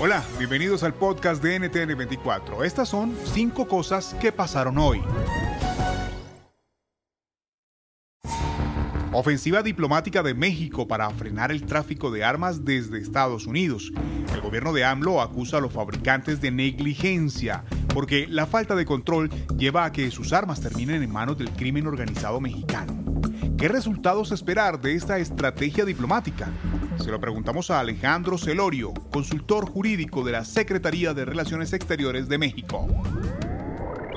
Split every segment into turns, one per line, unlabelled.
Hola, bienvenidos al podcast de NTN24. Estas son cinco cosas que pasaron hoy. Ofensiva diplomática de México para frenar el tráfico de armas desde Estados Unidos. El gobierno de AMLO acusa a los fabricantes de negligencia porque la falta de control lleva a que sus armas terminen en manos del crimen organizado mexicano. ¿Qué resultados esperar de esta estrategia diplomática? Se lo preguntamos a Alejandro Celorio, consultor jurídico de la Secretaría de Relaciones Exteriores de México.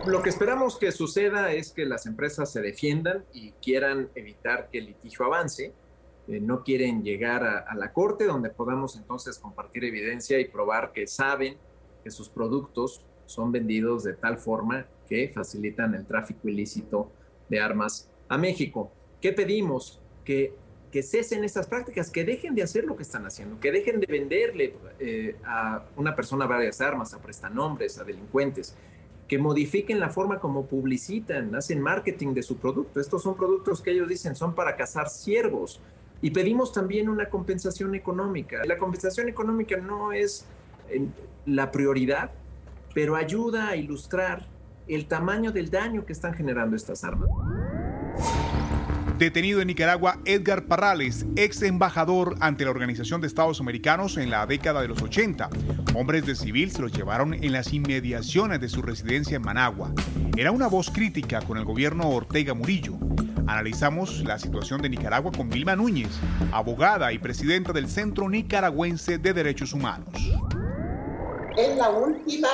Lo que esperamos que suceda es que las empresas se defiendan y quieran evitar que el litigio avance. Eh, no quieren llegar a, a, la corte donde podamos entonces compartir evidencia y probar que saben que sus productos son vendidos de tal forma que facilitan el tráfico ilícito de armas a México. ¿Qué pedimos? Que, cesen estas prácticas, que dejen de hacer lo que están haciendo, que dejen de venderle eh, a una persona varias armas, a prestanombres, a delincuentes, que modifiquen la forma como publicitan, hacen marketing de su producto. Estos son productos que ellos dicen son para cazar ciervos. Y pedimos también una compensación económica. La compensación económica no es la prioridad, pero ayuda a ilustrar el tamaño del daño que están generando estas armas.
Detenido en Nicaragua Edgar Parrales, ex embajador ante la Organización de Estados Americanos en la década de los 80. Hombres de civil se los llevaron en las inmediaciones de su residencia en Managua. Era una voz crítica con el gobierno Ortega Murillo. Analizamos la situación de Nicaragua con Vilma Núñez, abogada y presidenta del Centro Nicaragüense de Derechos Humanos.
Es la última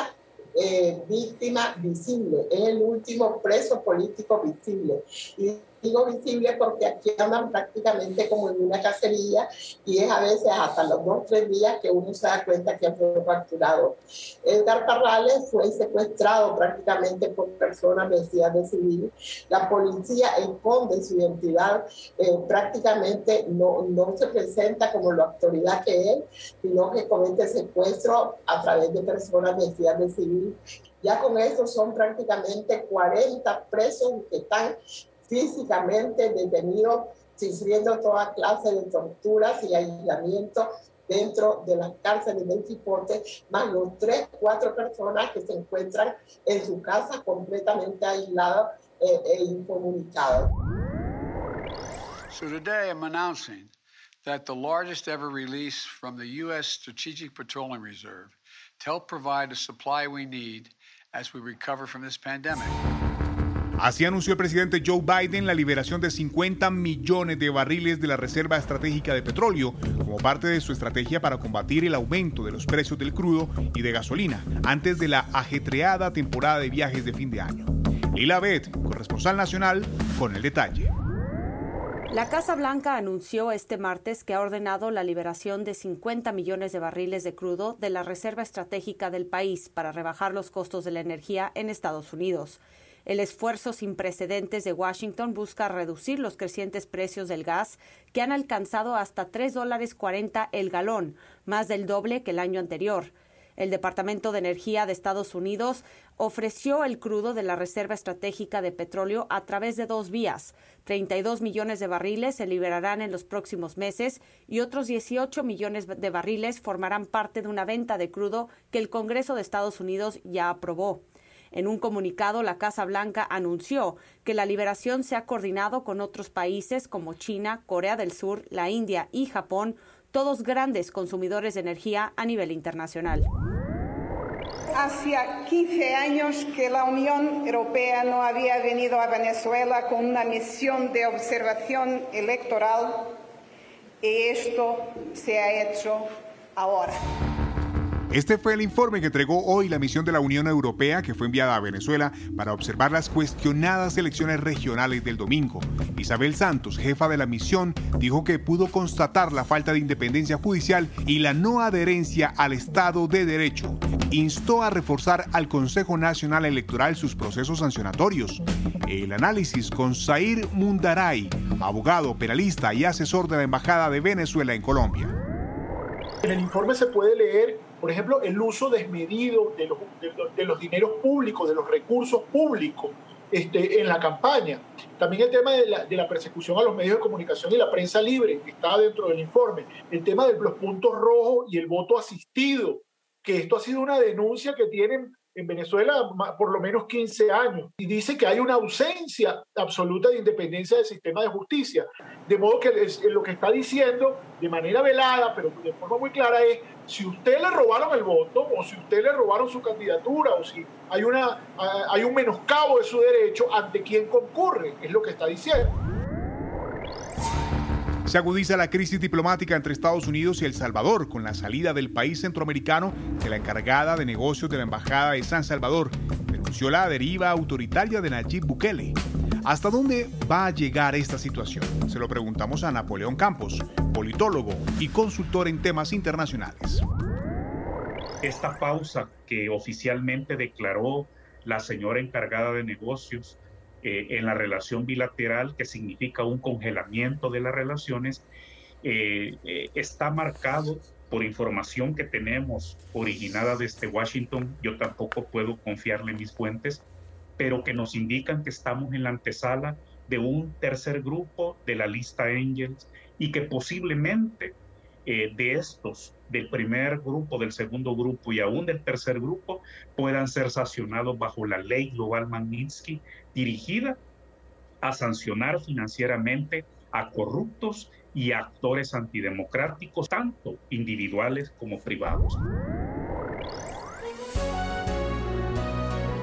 eh, víctima visible, es el último preso político visible. Y digo visible porque aquí andan prácticamente como en una cacería y es a veces hasta los dos o tres días que uno se da cuenta que sido capturado. Edgar Parrales fue secuestrado prácticamente por personas vestidas de civil. La policía esconde su identidad, eh, prácticamente no, no se presenta como la autoridad que es, sino que comete secuestro a través de personas vestidas de civil ya con eso son prácticamente 40 presos que están físicamente detenidos, sufriendo toda clase de torturas y aislamiento dentro de las cárceles del Chipote, más los tres, cuatro personas que se encuentran en su casa completamente aisladas eh, e incomunicadas.
So today I'm announcing that the largest ever release from the U.S. Strategic Petroleum Reserve to help provide the supply we need as we recover from this pandemic.
Así anunció el presidente Joe Biden la liberación de 50 millones de barriles de la Reserva Estratégica de Petróleo como parte de su estrategia para combatir el aumento de los precios del crudo y de gasolina antes de la ajetreada temporada de viajes de fin de año. Lila Beth, corresponsal nacional, con el detalle.
La Casa Blanca anunció este martes que ha ordenado la liberación de 50 millones de barriles de crudo de la reserva estratégica del país para rebajar los costos de la energía en Estados Unidos. El esfuerzo sin precedentes de Washington busca reducir los crecientes precios del gas, que han alcanzado hasta tres dólares cuarenta el galón, más del doble que el año anterior. El Departamento de Energía de Estados Unidos ofreció el crudo de la Reserva Estratégica de Petróleo a través de dos vías. 32 millones de barriles se liberarán en los próximos meses y otros 18 millones de barriles formarán parte de una venta de crudo que el Congreso de Estados Unidos ya aprobó. En un comunicado, la Casa Blanca anunció que la liberación se ha coordinado con otros países como China, Corea del Sur, la India y Japón, todos grandes consumidores de energía a nivel internacional.
Hacía 15 años que la Unión Europea no había venido a Venezuela con una misión de observación electoral y esto se ha hecho ahora.
Este fue el informe que entregó hoy la misión de la Unión Europea que fue enviada a Venezuela para observar las cuestionadas elecciones regionales del domingo. Isabel Santos, jefa de la misión, dijo que pudo constatar la falta de independencia judicial y la no adherencia al Estado de Derecho. Instó a reforzar al Consejo Nacional Electoral sus procesos sancionatorios. El análisis con Zair Mundaray, abogado, penalista y asesor de la Embajada de Venezuela en Colombia.
En el informe se puede leer por ejemplo, el uso desmedido de los, de, los dineros públicos, de los recursos públicos este, en la campaña. También el tema de la, de la, persecución a los medios de comunicación y la prensa libre, que está dentro del informe. El tema de los puntos rojos y el voto asistido, que esto ha sido una denuncia que tienen en Venezuela por lo menos 15 años y dice que hay una ausencia absoluta de independencia del sistema de justicia. De modo que lo que está diciendo de manera velada, pero de forma muy clara, es si usted le robaron el voto o si usted le robaron su candidatura o si hay, una, hay un menoscabo de su derecho, ante quién concurre, es lo que está diciendo.
Se agudiza la crisis diplomática entre Estados Unidos y El Salvador con la salida del país centroamericano de la encargada de negocios de la Embajada de San Salvador. Denunció la deriva autoritaria de Nayib Bukele. ¿Hasta dónde va a llegar esta situación? Se lo preguntamos a Napoleón Campos, politólogo y consultor en temas internacionales.
Esta pausa que oficialmente declaró la señora encargada de negocios eh, en la relación bilateral, que significa un congelamiento de las relaciones, eh, eh, está marcado por información que tenemos originada desde Washington. Yo tampoco puedo confiarle mis fuentes, pero que nos indican que estamos en la antesala de un tercer grupo de la lista Angels y que posiblemente de estos, del primer grupo, del segundo grupo y aún del tercer grupo, puedan ser sancionados bajo la ley global Magnitsky dirigida a sancionar financieramente a corruptos y actores antidemocráticos, tanto individuales como privados.